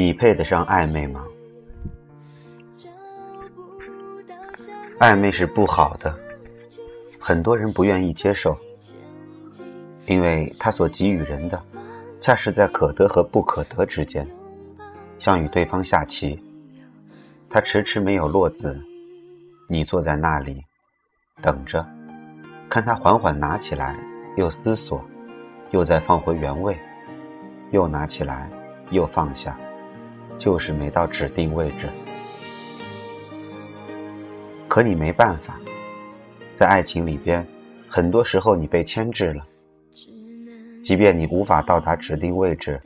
你配得上暧昧吗？暧昧是不好的，很多人不愿意接受，因为他所给予人的，恰是在可得和不可得之间，像与对方下棋，他迟迟没有落子，你坐在那里，等着，看他缓缓拿起来，又思索，又再放回原位，又拿起来，又放下，就是没到指定位置。可你没办法，在爱情里边，很多时候你被牵制了。即便你无法到达指定位置，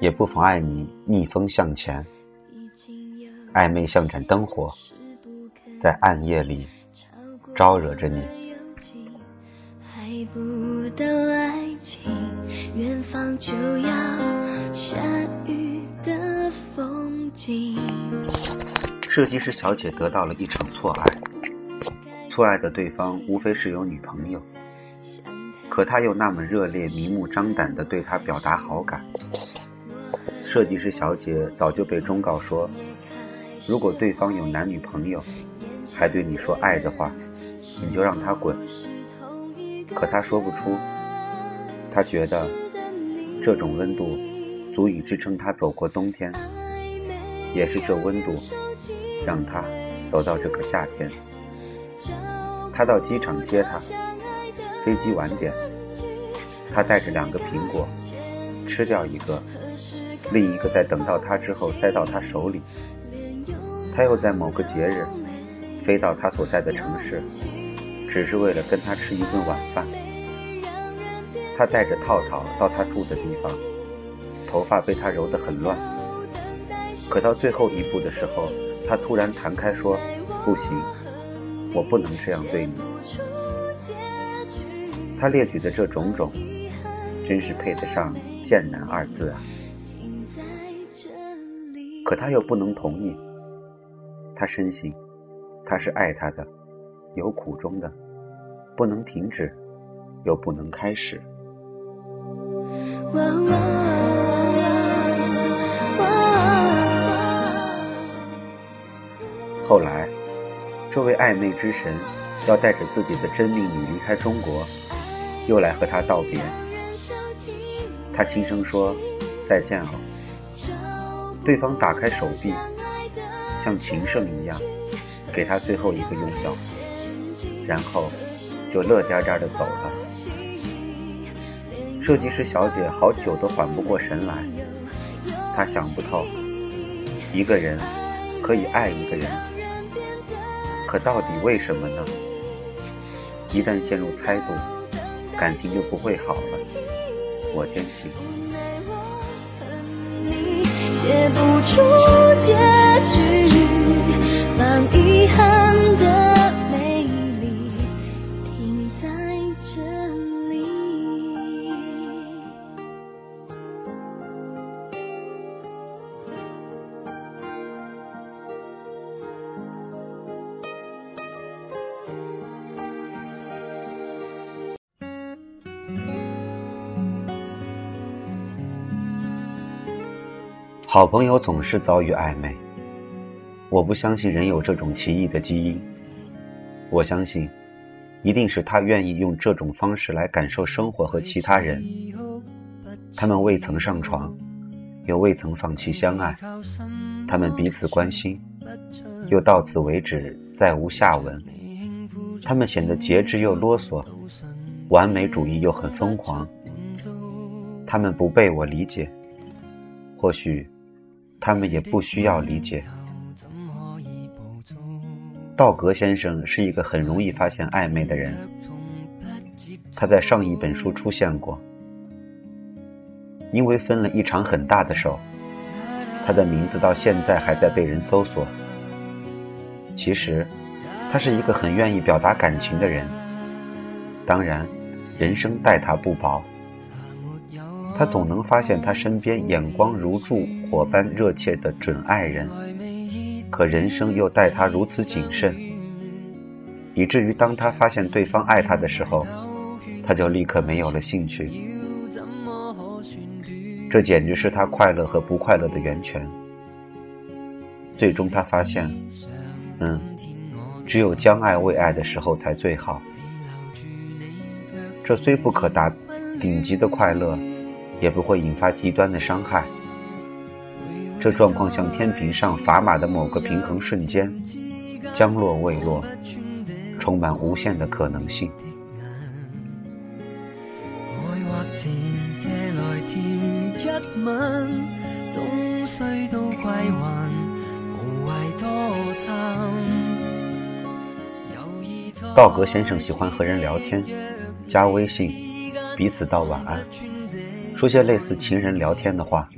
也不妨碍你逆风向前。暧昧像盏灯火，在暗夜里招惹着你。设计师小姐得到了一场错爱，错爱的对方无非是有女朋友，可他又那么热烈、明目张胆地对她表达好感。设计师小姐早就被忠告说，如果对方有男女朋友，还对你说爱的话，你就让他滚。可他说不出，他觉得这种温度足以支撑他走过冬天，也是这温度。让他走到这个夏天。他到机场接她，飞机晚点，他带着两个苹果，吃掉一个，另一个在等到他之后塞到他手里。他又在某个节日飞到他所在的城市，只是为了跟他吃一顿晚饭。他带着套套到他住的地方，头发被他揉得很乱。可到最后一步的时候。他突然弹开说：“不行，我不能这样对你。”他列举的这种种，真是配得上“贱男”二字啊！可他又不能同意。他深信，他是爱他的，有苦衷的，不能停止，又不能开始。后来，这位暧昧之神要带着自己的真命女离开中国，又来和他道别。他轻声说：“再见哦。”对方打开手臂，像情圣一样，给他最后一个拥抱，然后就乐颠颠的走了。设计师小姐好久都缓不过神来，她想不透，一个人可以爱一个人。可到底为什么呢？一旦陷入猜度，感情就不会好了。我坚信。写不出好朋友总是遭遇暧昧。我不相信人有这种奇异的基因。我相信，一定是他愿意用这种方式来感受生活和其他人。他们未曾上床，又未曾放弃相爱。他们彼此关心，又到此为止，再无下文。他们显得节制又啰嗦，完美主义又很疯狂。他们不被我理解，或许。他们也不需要理解。道格先生是一个很容易发现暧昧的人，他在上一本书出现过。因为分了一场很大的手，他的名字到现在还在被人搜索。其实，他是一个很愿意表达感情的人。当然，人生待他不薄。他总能发现他身边眼光如注火般热切的准爱人，可人生又待他如此谨慎，以至于当他发现对方爱他的时候，他就立刻没有了兴趣。这简直是他快乐和不快乐的源泉。最终，他发现，嗯，只有将爱为爱的时候才最好。这虽不可达顶级的快乐，也不会引发极端的伤害。这状况像天平上砝码的某个平衡瞬间，将落未落，充满无限的可能性。道格先生喜欢和人聊天，加微信，彼此道晚安，说些类似情人聊天的话。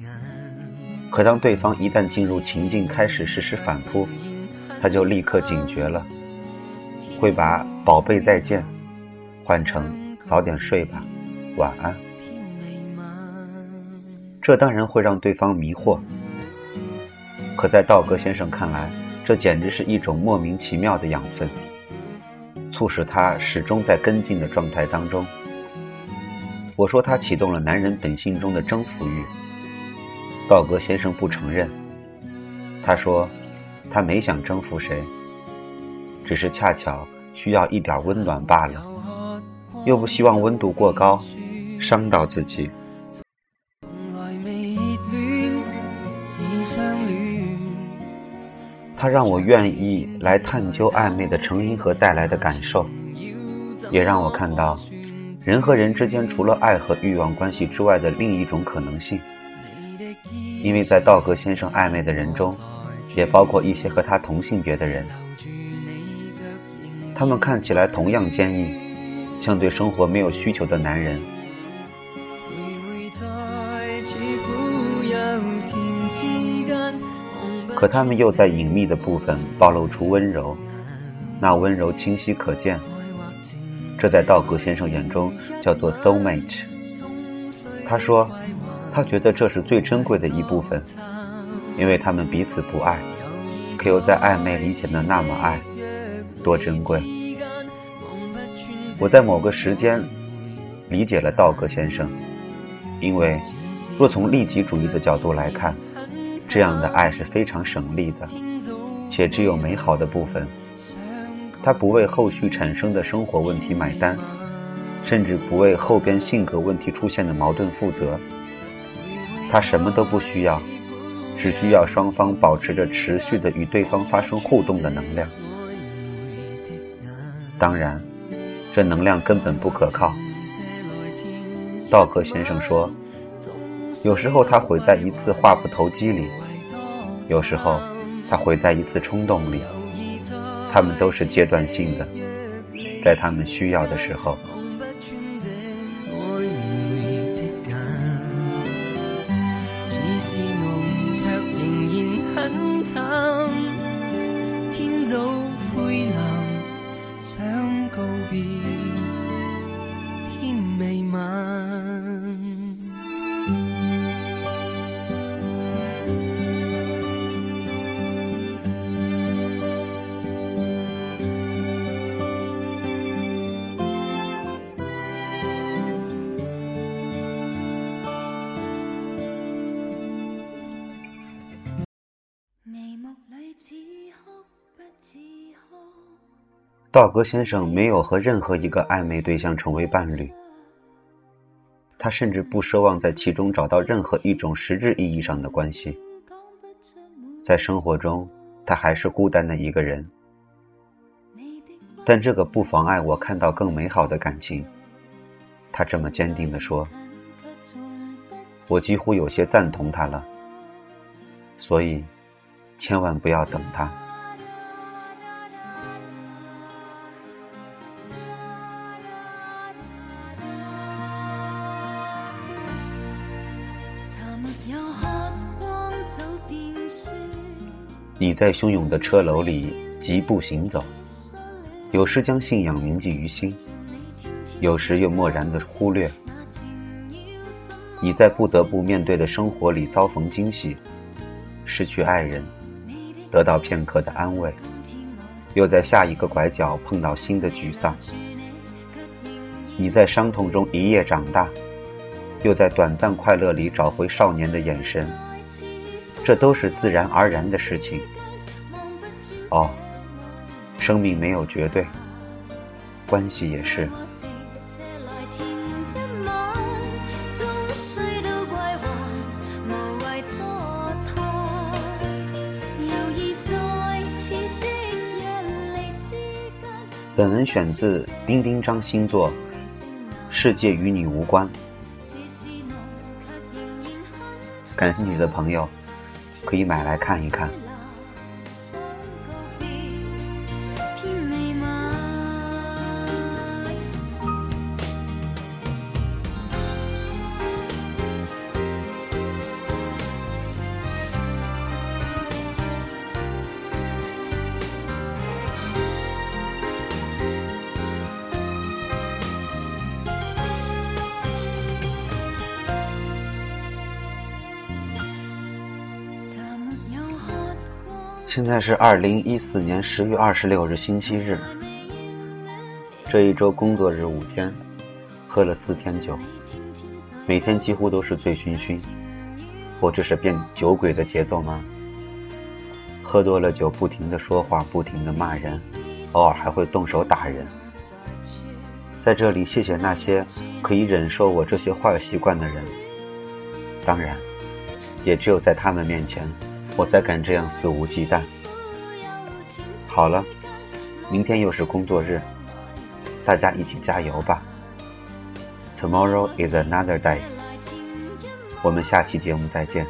可当对方一旦进入情境，开始实施反扑，他就立刻警觉了，会把“宝贝再见”换成“早点睡吧，晚安”。这当然会让对方迷惑，可在道格先生看来，这简直是一种莫名其妙的养分，促使他始终在跟进的状态当中。我说他启动了男人本性中的征服欲。道格先生不承认。他说：“他没想征服谁，只是恰巧需要一点温暖罢了，又不希望温度过高，伤到自己。”他让我愿意来探究暧昧的成因和带来的感受，也让我看到人和人之间除了爱和欲望关系之外的另一种可能性。因为在道格先生暧昧的人中，也包括一些和他同性别的人，他们看起来同样坚毅，像对生活没有需求的男人。可他们又在隐秘的部分暴露出温柔，那温柔清晰可见。这在道格先生眼中叫做 soul mate。他说。他觉得这是最珍贵的一部分，因为他们彼此不爱，可又在暧昧里显得那么爱，多珍贵！我在某个时间理解了道格先生，因为若从利己主义的角度来看，这样的爱是非常省力的，且只有美好的部分。他不为后续产生的生活问题买单，甚至不为后边性格问题出现的矛盾负责。他什么都不需要，只需要双方保持着持续的与对方发生互动的能量。当然，这能量根本不可靠。道格先生说，有时候他毁在一次话不投机里，有时候他会在一次冲动里。他们都是阶段性的，在他们需要的时候。道格先生没有和任何一个暧昧对象成为伴侣，他甚至不奢望在其中找到任何一种实质意义上的关系。在生活中，他还是孤单的一个人，但这个不妨碍我看到更美好的感情。他这么坚定地说，我几乎有些赞同他了。所以，千万不要等他。你在汹涌的车楼里疾步行走，有时将信仰铭记于心，有时又漠然的忽略。你在不得不面对的生活里遭逢惊喜，失去爱人，得到片刻的安慰，又在下一个拐角碰到新的沮丧。你在伤痛中一夜长大，又在短暂快乐里找回少年的眼神，这都是自然而然的事情。哦，生命没有绝对，关系也是。本文选自丁丁张星座，《世界与你无关》。感兴趣的朋友可以买来看一看。现在是二零一四年十月二十六日星期日，这一周工作日五天，喝了四天酒，每天几乎都是醉醺醺。我这是变酒鬼的节奏吗？喝多了酒，不停的说话，不停的骂人，偶尔还会动手打人。在这里，谢谢那些可以忍受我这些坏习惯的人。当然，也只有在他们面前。我再敢这样肆无忌惮。好了，明天又是工作日，大家一起加油吧。Tomorrow is another day。我们下期节目再见。